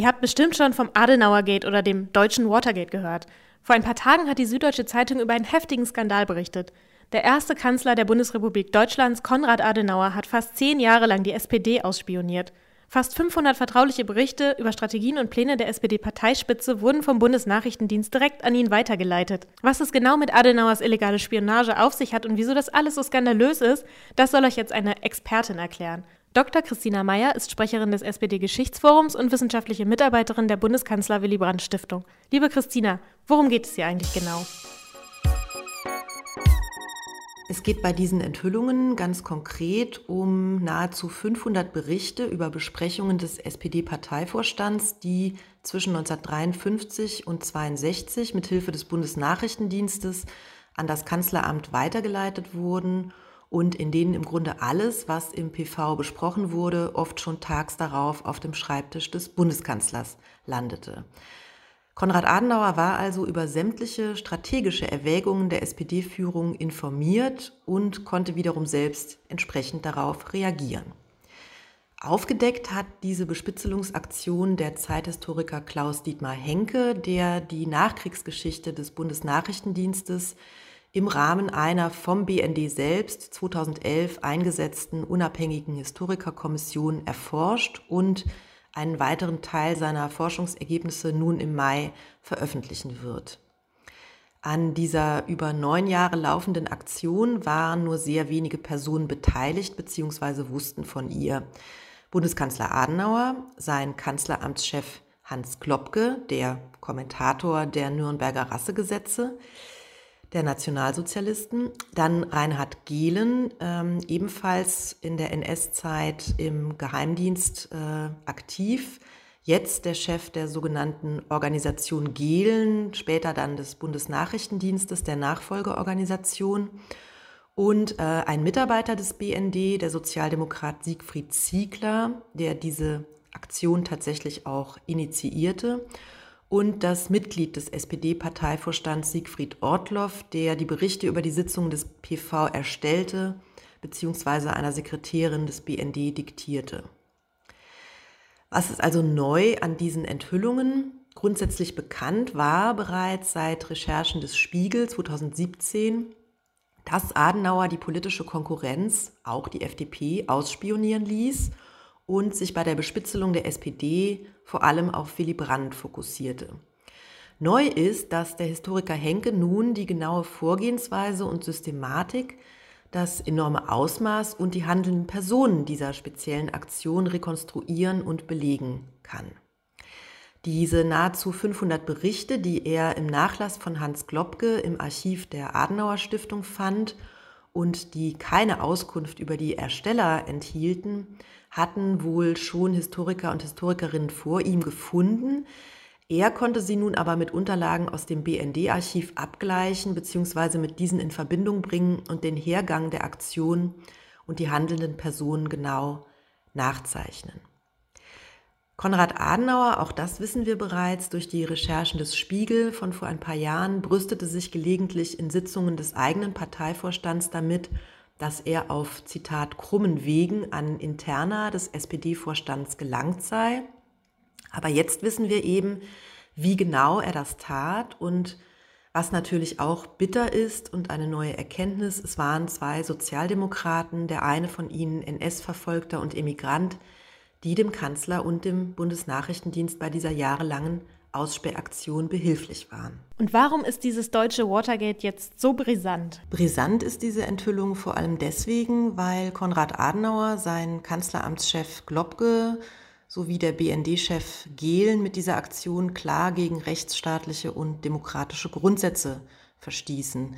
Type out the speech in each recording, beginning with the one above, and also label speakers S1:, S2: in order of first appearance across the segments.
S1: Ihr habt bestimmt schon vom Adenauer Gate oder dem deutschen Watergate gehört. Vor ein paar Tagen hat die Süddeutsche Zeitung über einen heftigen Skandal berichtet. Der erste Kanzler der Bundesrepublik Deutschlands, Konrad Adenauer, hat fast zehn Jahre lang die SPD ausspioniert. Fast 500 vertrauliche Berichte über Strategien und Pläne der SPD-Parteispitze wurden vom Bundesnachrichtendienst direkt an ihn weitergeleitet. Was es genau mit Adenauers illegale Spionage auf sich hat und wieso das alles so skandalös ist, das soll euch jetzt eine Expertin erklären. Dr. Christina Meyer ist Sprecherin des SPD-Geschichtsforums und wissenschaftliche Mitarbeiterin der Bundeskanzler Willy Brandt Stiftung. Liebe Christina, worum geht es hier eigentlich genau?
S2: Es geht bei diesen Enthüllungen ganz konkret um nahezu 500 Berichte über Besprechungen des SPD-Parteivorstands, die zwischen 1953 und 1962 mit Hilfe des Bundesnachrichtendienstes an das Kanzleramt weitergeleitet wurden und in denen im Grunde alles, was im PV besprochen wurde, oft schon tags darauf auf dem Schreibtisch des Bundeskanzlers landete. Konrad Adenauer war also über sämtliche strategische Erwägungen der SPD-Führung informiert und konnte wiederum selbst entsprechend darauf reagieren. Aufgedeckt hat diese Bespitzelungsaktion der Zeithistoriker Klaus Dietmar Henke, der die Nachkriegsgeschichte des Bundesnachrichtendienstes im Rahmen einer vom BND selbst 2011 eingesetzten unabhängigen Historikerkommission erforscht und einen weiteren Teil seiner Forschungsergebnisse nun im Mai veröffentlichen wird. An dieser über neun Jahre laufenden Aktion waren nur sehr wenige Personen beteiligt bzw. wussten von ihr. Bundeskanzler Adenauer, sein Kanzleramtschef Hans Klopke, der Kommentator der Nürnberger Rassegesetze, der Nationalsozialisten. Dann Reinhard Gehlen, ähm, ebenfalls in der NS-Zeit im Geheimdienst äh, aktiv. Jetzt der Chef der sogenannten Organisation Gehlen, später dann des Bundesnachrichtendienstes, der Nachfolgeorganisation. Und äh, ein Mitarbeiter des BND, der Sozialdemokrat Siegfried Ziegler, der diese Aktion tatsächlich auch initiierte und das Mitglied des SPD-Parteivorstands Siegfried Ortloff, der die Berichte über die Sitzungen des PV erstellte bzw. einer Sekretärin des BND diktierte. Was ist also neu an diesen Enthüllungen? Grundsätzlich bekannt war bereits seit Recherchen des Spiegel 2017, dass Adenauer die politische Konkurrenz, auch die FDP, ausspionieren ließ und sich bei der Bespitzelung der SPD vor allem auf Willy Brandt fokussierte. Neu ist, dass der Historiker Henke nun die genaue Vorgehensweise und Systematik, das enorme Ausmaß und die handelnden Personen dieser speziellen Aktion rekonstruieren und belegen kann. Diese nahezu 500 Berichte, die er im Nachlass von Hans Globke im Archiv der Adenauer Stiftung fand und die keine Auskunft über die Ersteller enthielten, hatten wohl schon Historiker und Historikerinnen vor ihm gefunden. Er konnte sie nun aber mit Unterlagen aus dem BND-Archiv abgleichen bzw. mit diesen in Verbindung bringen und den Hergang der Aktion und die handelnden Personen genau nachzeichnen. Konrad Adenauer, auch das wissen wir bereits durch die Recherchen des Spiegel von vor ein paar Jahren, brüstete sich gelegentlich in Sitzungen des eigenen Parteivorstands damit, dass er auf, Zitat, krummen Wegen an Interna des SPD-Vorstands gelangt sei. Aber jetzt wissen wir eben, wie genau er das tat und was natürlich auch bitter ist und eine neue Erkenntnis, es waren zwei Sozialdemokraten, der eine von ihnen NS-Verfolgter und Emigrant, die dem Kanzler und dem Bundesnachrichtendienst bei dieser jahrelangen Aussperraktion behilflich waren.
S1: Und warum ist dieses deutsche Watergate jetzt so brisant?
S2: Brisant ist diese Enthüllung vor allem deswegen, weil Konrad Adenauer, sein Kanzleramtschef Globke sowie der BND-Chef Gehlen mit dieser Aktion klar gegen rechtsstaatliche und demokratische Grundsätze verstießen.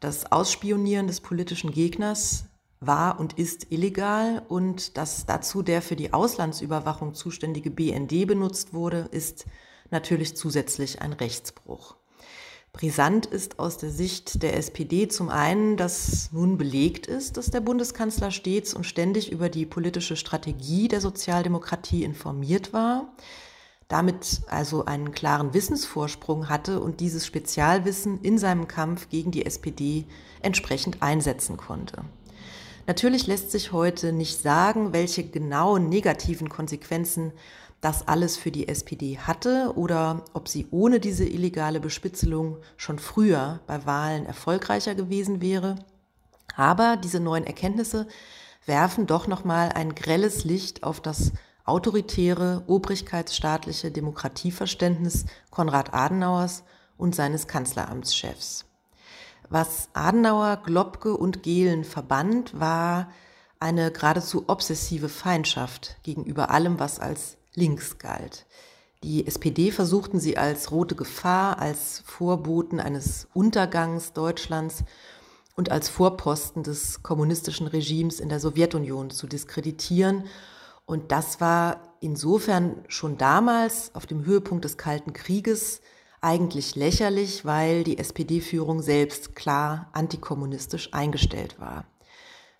S2: Das Ausspionieren des politischen Gegners war und ist illegal und dass dazu der für die Auslandsüberwachung zuständige BND benutzt wurde, ist natürlich zusätzlich ein Rechtsbruch. Brisant ist aus der Sicht der SPD zum einen, dass nun belegt ist, dass der Bundeskanzler stets und ständig über die politische Strategie der Sozialdemokratie informiert war, damit also einen klaren Wissensvorsprung hatte und dieses Spezialwissen in seinem Kampf gegen die SPD entsprechend einsetzen konnte. Natürlich lässt sich heute nicht sagen, welche genauen negativen Konsequenzen das alles für die SPD hatte oder ob sie ohne diese illegale Bespitzelung schon früher bei Wahlen erfolgreicher gewesen wäre. Aber diese neuen Erkenntnisse werfen doch noch mal ein grelles Licht auf das autoritäre, obrigkeitsstaatliche Demokratieverständnis Konrad Adenauers und seines Kanzleramtschefs. Was Adenauer, Globke und Gehlen verband, war eine geradezu obsessive Feindschaft gegenüber allem, was als links galt. Die SPD versuchten sie als rote Gefahr, als Vorboten eines Untergangs Deutschlands und als Vorposten des kommunistischen Regimes in der Sowjetunion zu diskreditieren. Und das war insofern schon damals auf dem Höhepunkt des Kalten Krieges eigentlich lächerlich, weil die SPD-Führung selbst klar antikommunistisch eingestellt war.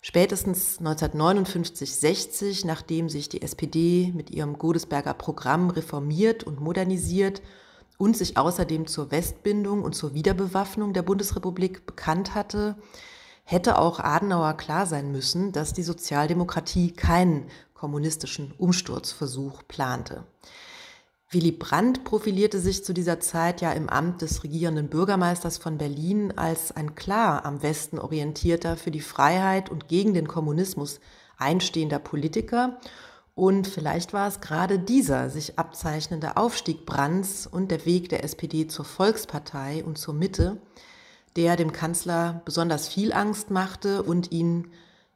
S2: Spätestens 1959-60, nachdem sich die SPD mit ihrem Godesberger Programm reformiert und modernisiert und sich außerdem zur Westbindung und zur Wiederbewaffnung der Bundesrepublik bekannt hatte, hätte auch Adenauer klar sein müssen, dass die Sozialdemokratie keinen kommunistischen Umsturzversuch plante. Willy Brandt profilierte sich zu dieser Zeit ja im Amt des regierenden Bürgermeisters von Berlin als ein klar am Westen orientierter, für die Freiheit und gegen den Kommunismus einstehender Politiker. Und vielleicht war es gerade dieser sich abzeichnende Aufstieg Brandts und der Weg der SPD zur Volkspartei und zur Mitte, der dem Kanzler besonders viel Angst machte und ihn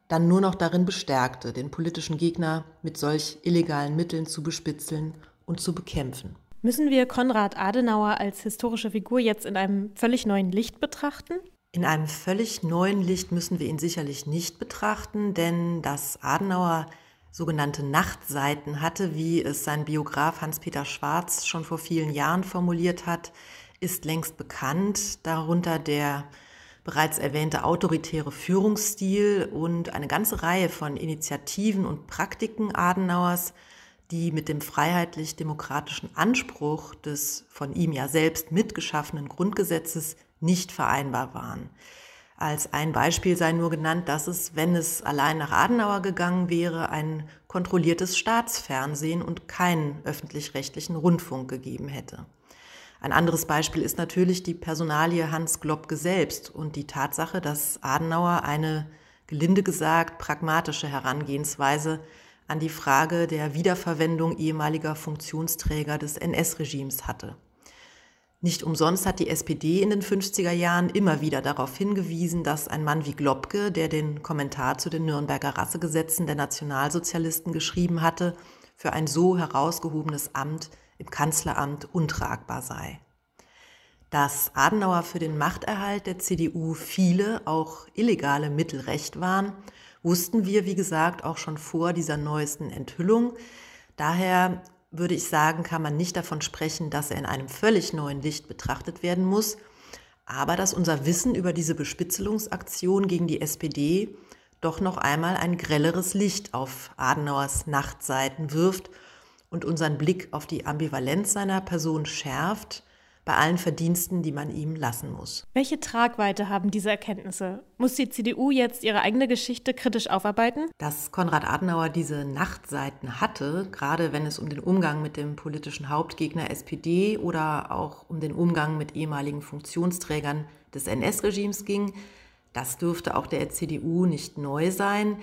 S2: dann nur noch darin bestärkte, den politischen Gegner mit solch illegalen Mitteln zu bespitzeln und zu bekämpfen.
S1: Müssen wir Konrad Adenauer als historische Figur jetzt in einem völlig neuen Licht betrachten?
S2: In einem völlig neuen Licht müssen wir ihn sicherlich nicht betrachten, denn dass Adenauer sogenannte Nachtseiten hatte, wie es sein Biograf Hans-Peter Schwarz schon vor vielen Jahren formuliert hat, ist längst bekannt, darunter der bereits erwähnte autoritäre Führungsstil und eine ganze Reihe von Initiativen und Praktiken Adenauers, die mit dem freiheitlich-demokratischen Anspruch des von ihm ja selbst mitgeschaffenen Grundgesetzes nicht vereinbar waren. Als ein Beispiel sei nur genannt, dass es, wenn es allein nach Adenauer gegangen wäre, ein kontrolliertes Staatsfernsehen und keinen öffentlich-rechtlichen Rundfunk gegeben hätte. Ein anderes Beispiel ist natürlich die Personalie Hans Globke selbst und die Tatsache, dass Adenauer eine, gelinde gesagt, pragmatische Herangehensweise an die Frage der Wiederverwendung ehemaliger Funktionsträger des NS-Regimes hatte. Nicht umsonst hat die SPD in den 50er Jahren immer wieder darauf hingewiesen, dass ein Mann wie Globke, der den Kommentar zu den Nürnberger Rassegesetzen der Nationalsozialisten geschrieben hatte, für ein so herausgehobenes Amt im Kanzleramt untragbar sei. Dass Adenauer für den Machterhalt der CDU viele, auch illegale Mittel recht waren, wussten wir, wie gesagt, auch schon vor dieser neuesten Enthüllung. Daher würde ich sagen, kann man nicht davon sprechen, dass er in einem völlig neuen Licht betrachtet werden muss, aber dass unser Wissen über diese Bespitzelungsaktion gegen die SPD doch noch einmal ein grelleres Licht auf Adenauers Nachtseiten wirft und unseren Blick auf die Ambivalenz seiner Person schärft, bei allen Verdiensten, die man ihm lassen muss.
S1: Welche Tragweite haben diese Erkenntnisse? Muss die CDU jetzt ihre eigene Geschichte kritisch aufarbeiten?
S2: Dass Konrad Adenauer diese Nachtseiten hatte, gerade wenn es um den Umgang mit dem politischen Hauptgegner SPD oder auch um den Umgang mit ehemaligen Funktionsträgern des NS-Regimes ging, das dürfte auch der CDU nicht neu sein.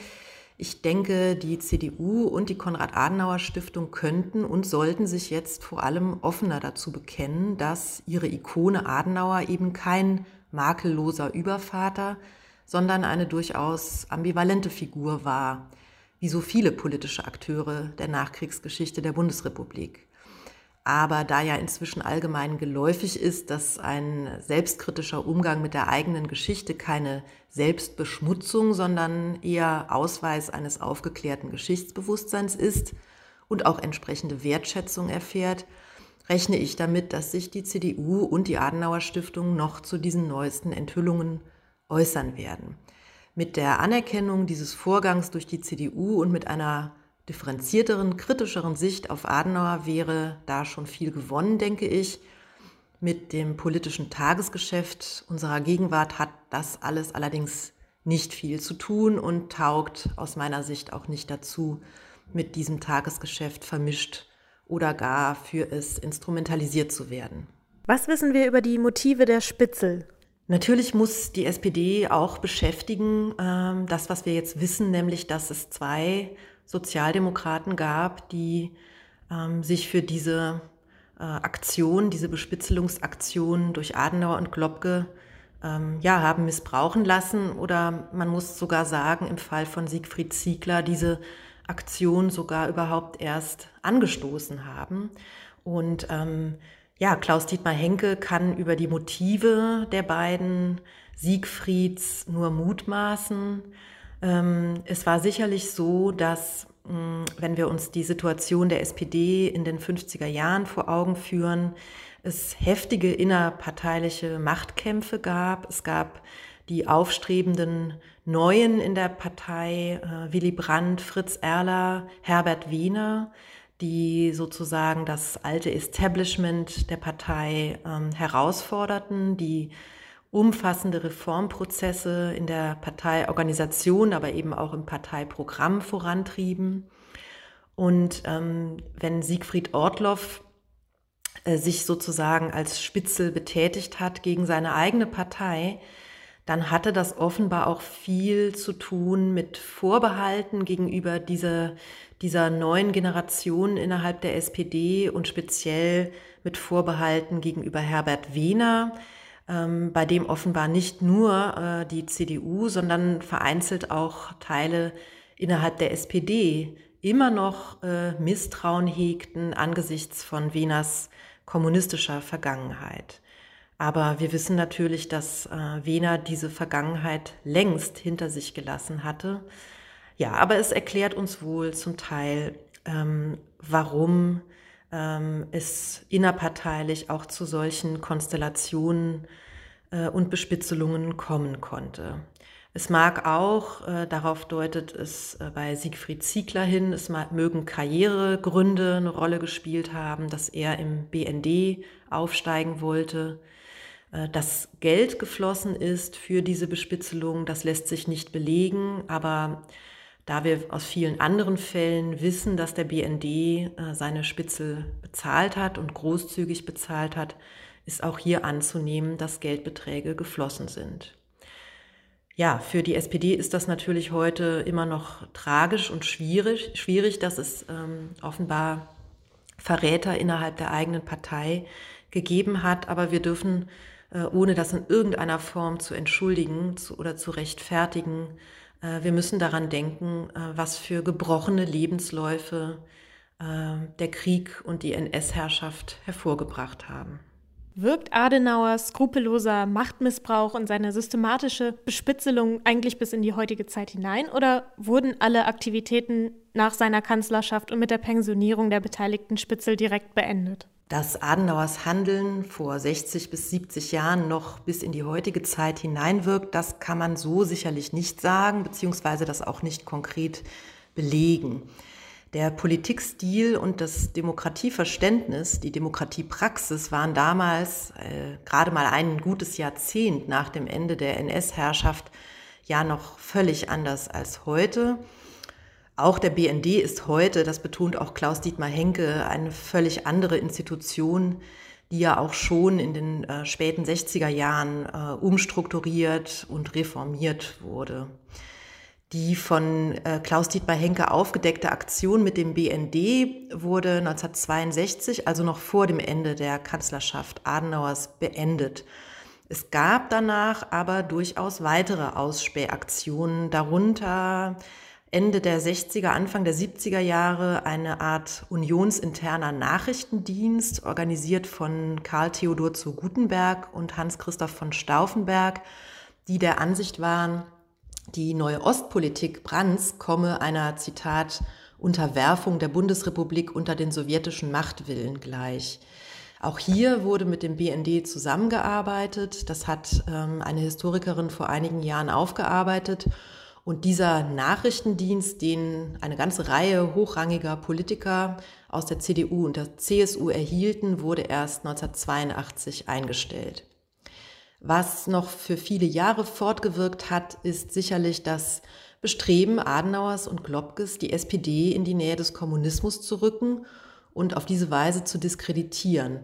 S2: Ich denke, die CDU und die Konrad-Adenauer-Stiftung könnten und sollten sich jetzt vor allem offener dazu bekennen, dass ihre Ikone Adenauer eben kein makelloser Übervater, sondern eine durchaus ambivalente Figur war, wie so viele politische Akteure der Nachkriegsgeschichte der Bundesrepublik. Aber da ja inzwischen allgemein geläufig ist, dass ein selbstkritischer Umgang mit der eigenen Geschichte keine Selbstbeschmutzung, sondern eher Ausweis eines aufgeklärten Geschichtsbewusstseins ist und auch entsprechende Wertschätzung erfährt, rechne ich damit, dass sich die CDU und die Adenauer Stiftung noch zu diesen neuesten Enthüllungen äußern werden. Mit der Anerkennung dieses Vorgangs durch die CDU und mit einer differenzierteren, kritischeren Sicht auf Adenauer wäre da schon viel gewonnen, denke ich. Mit dem politischen Tagesgeschäft unserer Gegenwart hat das alles allerdings nicht viel zu tun und taugt aus meiner Sicht auch nicht dazu, mit diesem Tagesgeschäft vermischt oder gar für es instrumentalisiert zu werden.
S1: Was wissen wir über die Motive der Spitzel?
S2: Natürlich muss die SPD auch beschäftigen, äh, das, was wir jetzt wissen, nämlich, dass es zwei Sozialdemokraten gab, die ähm, sich für diese äh, Aktion, diese Bespitzelungsaktion durch Adenauer und Globke ähm, ja, haben missbrauchen lassen oder man muss sogar sagen, im Fall von Siegfried Ziegler diese Aktion sogar überhaupt erst angestoßen haben. Und ähm, ja, Klaus Dietmar Henke kann über die Motive der beiden Siegfrieds nur mutmaßen. Ähm, es war sicherlich so, dass hm, wenn wir uns die Situation der SPD in den 50er Jahren vor Augen führen, es heftige innerparteiliche Machtkämpfe gab. Es gab die aufstrebenden Neuen in der Partei, äh, Willy Brandt, Fritz Erler, Herbert Wiener, die sozusagen das alte Establishment der Partei ähm, herausforderten, die umfassende Reformprozesse in der Parteiorganisation, aber eben auch im Parteiprogramm vorantrieben. Und ähm, wenn Siegfried Ortloff äh, sich sozusagen als Spitzel betätigt hat gegen seine eigene Partei, dann hatte das offenbar auch viel zu tun mit Vorbehalten gegenüber dieser, dieser neuen Generation innerhalb der SPD und speziell mit Vorbehalten gegenüber Herbert Wehner, ähm, bei dem offenbar nicht nur äh, die CDU, sondern vereinzelt auch Teile innerhalb der SPD immer noch äh, Misstrauen hegten angesichts von Wehners kommunistischer Vergangenheit. Aber wir wissen natürlich, dass äh, Wehner diese Vergangenheit längst hinter sich gelassen hatte. Ja, aber es erklärt uns wohl zum Teil, ähm, warum ähm, es innerparteilich auch zu solchen Konstellationen äh, und Bespitzelungen kommen konnte. Es mag auch, äh, darauf deutet es äh, bei Siegfried Ziegler hin, es mögen Karrieregründe eine Rolle gespielt haben, dass er im BND aufsteigen wollte. Äh, dass Geld geflossen ist für diese Bespitzelung, das lässt sich nicht belegen, aber da wir aus vielen anderen Fällen wissen, dass der BND äh, seine Spitzel bezahlt hat und großzügig bezahlt hat, ist auch hier anzunehmen, dass Geldbeträge geflossen sind. Ja, für die SPD ist das natürlich heute immer noch tragisch und schwierig, schwierig dass es ähm, offenbar Verräter innerhalb der eigenen Partei gegeben hat. Aber wir dürfen äh, ohne das in irgendeiner Form zu entschuldigen oder zu rechtfertigen. Äh, wir müssen daran denken, äh, was für gebrochene Lebensläufe der Krieg und die NS-Herrschaft hervorgebracht haben.
S1: Wirkt Adenauers skrupelloser Machtmissbrauch und seine systematische Bespitzelung eigentlich bis in die heutige Zeit hinein oder wurden alle Aktivitäten nach seiner Kanzlerschaft und mit der Pensionierung der beteiligten Spitzel direkt beendet?
S2: Dass Adenauers Handeln vor 60 bis 70 Jahren noch bis in die heutige Zeit hineinwirkt, das kann man so sicherlich nicht sagen, beziehungsweise das auch nicht konkret belegen. Der Politikstil und das Demokratieverständnis, die Demokratiepraxis waren damals äh, gerade mal ein gutes Jahrzehnt nach dem Ende der NS-Herrschaft ja noch völlig anders als heute. Auch der BND ist heute, das betont auch Klaus Dietmar Henke, eine völlig andere Institution, die ja auch schon in den äh, späten 60er Jahren äh, umstrukturiert und reformiert wurde. Die von äh, Klaus Dietmar Henke aufgedeckte Aktion mit dem BND wurde 1962, also noch vor dem Ende der Kanzlerschaft Adenauers, beendet. Es gab danach aber durchaus weitere Ausspähaktionen, darunter Ende der 60er, Anfang der 70er Jahre eine Art unionsinterner Nachrichtendienst, organisiert von Karl Theodor zu Gutenberg und Hans-Christoph von Stauffenberg, die der Ansicht waren, die neue Ostpolitik Brandts komme einer, Zitat, Unterwerfung der Bundesrepublik unter den sowjetischen Machtwillen gleich. Auch hier wurde mit dem BND zusammengearbeitet. Das hat ähm, eine Historikerin vor einigen Jahren aufgearbeitet. Und dieser Nachrichtendienst, den eine ganze Reihe hochrangiger Politiker aus der CDU und der CSU erhielten, wurde erst 1982 eingestellt. Was noch für viele Jahre fortgewirkt hat, ist sicherlich das Bestreben Adenauers und Globkes, die SPD in die Nähe des Kommunismus zu rücken und auf diese Weise zu diskreditieren.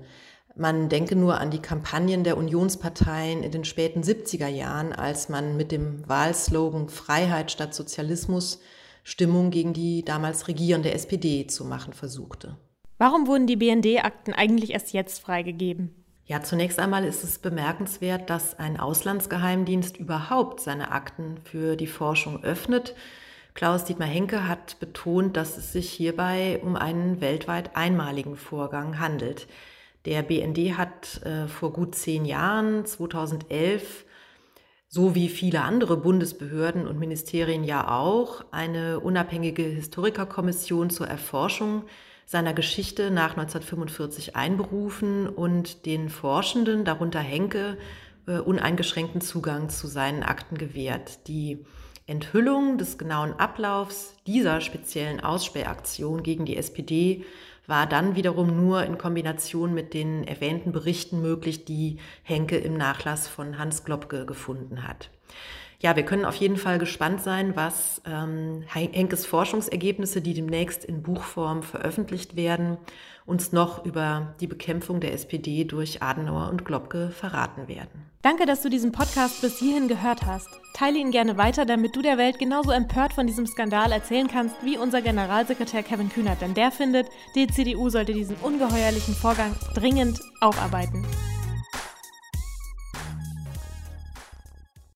S2: Man denke nur an die Kampagnen der Unionsparteien in den späten 70er Jahren, als man mit dem Wahlslogan Freiheit statt Sozialismus Stimmung gegen die damals regierende SPD zu machen versuchte.
S1: Warum wurden die BND-Akten eigentlich erst jetzt freigegeben?
S2: Ja, zunächst einmal ist es bemerkenswert, dass ein Auslandsgeheimdienst überhaupt seine Akten für die Forschung öffnet. Klaus Dietmar Henke hat betont, dass es sich hierbei um einen weltweit einmaligen Vorgang handelt. Der BND hat äh, vor gut zehn Jahren, 2011, so wie viele andere Bundesbehörden und Ministerien ja auch, eine unabhängige Historikerkommission zur Erforschung seiner Geschichte nach 1945 einberufen und den Forschenden, darunter Henke, äh, uneingeschränkten Zugang zu seinen Akten gewährt. Die Enthüllung des genauen Ablaufs dieser speziellen Ausspähaktion gegen die SPD war dann wiederum nur in Kombination mit den erwähnten Berichten möglich, die Henke im Nachlass von Hans Globke gefunden hat. Ja, wir können auf jeden Fall gespannt sein, was ähm, Henkes Forschungsergebnisse, die demnächst in Buchform veröffentlicht werden, uns noch über die Bekämpfung der SPD durch Adenauer und Globke verraten werden.
S1: Danke, dass du diesen Podcast bis hierhin gehört hast. Teile ihn gerne weiter, damit du der Welt genauso empört von diesem Skandal erzählen kannst wie unser Generalsekretär Kevin Kühnert, denn der findet, die CDU sollte diesen ungeheuerlichen Vorgang dringend aufarbeiten.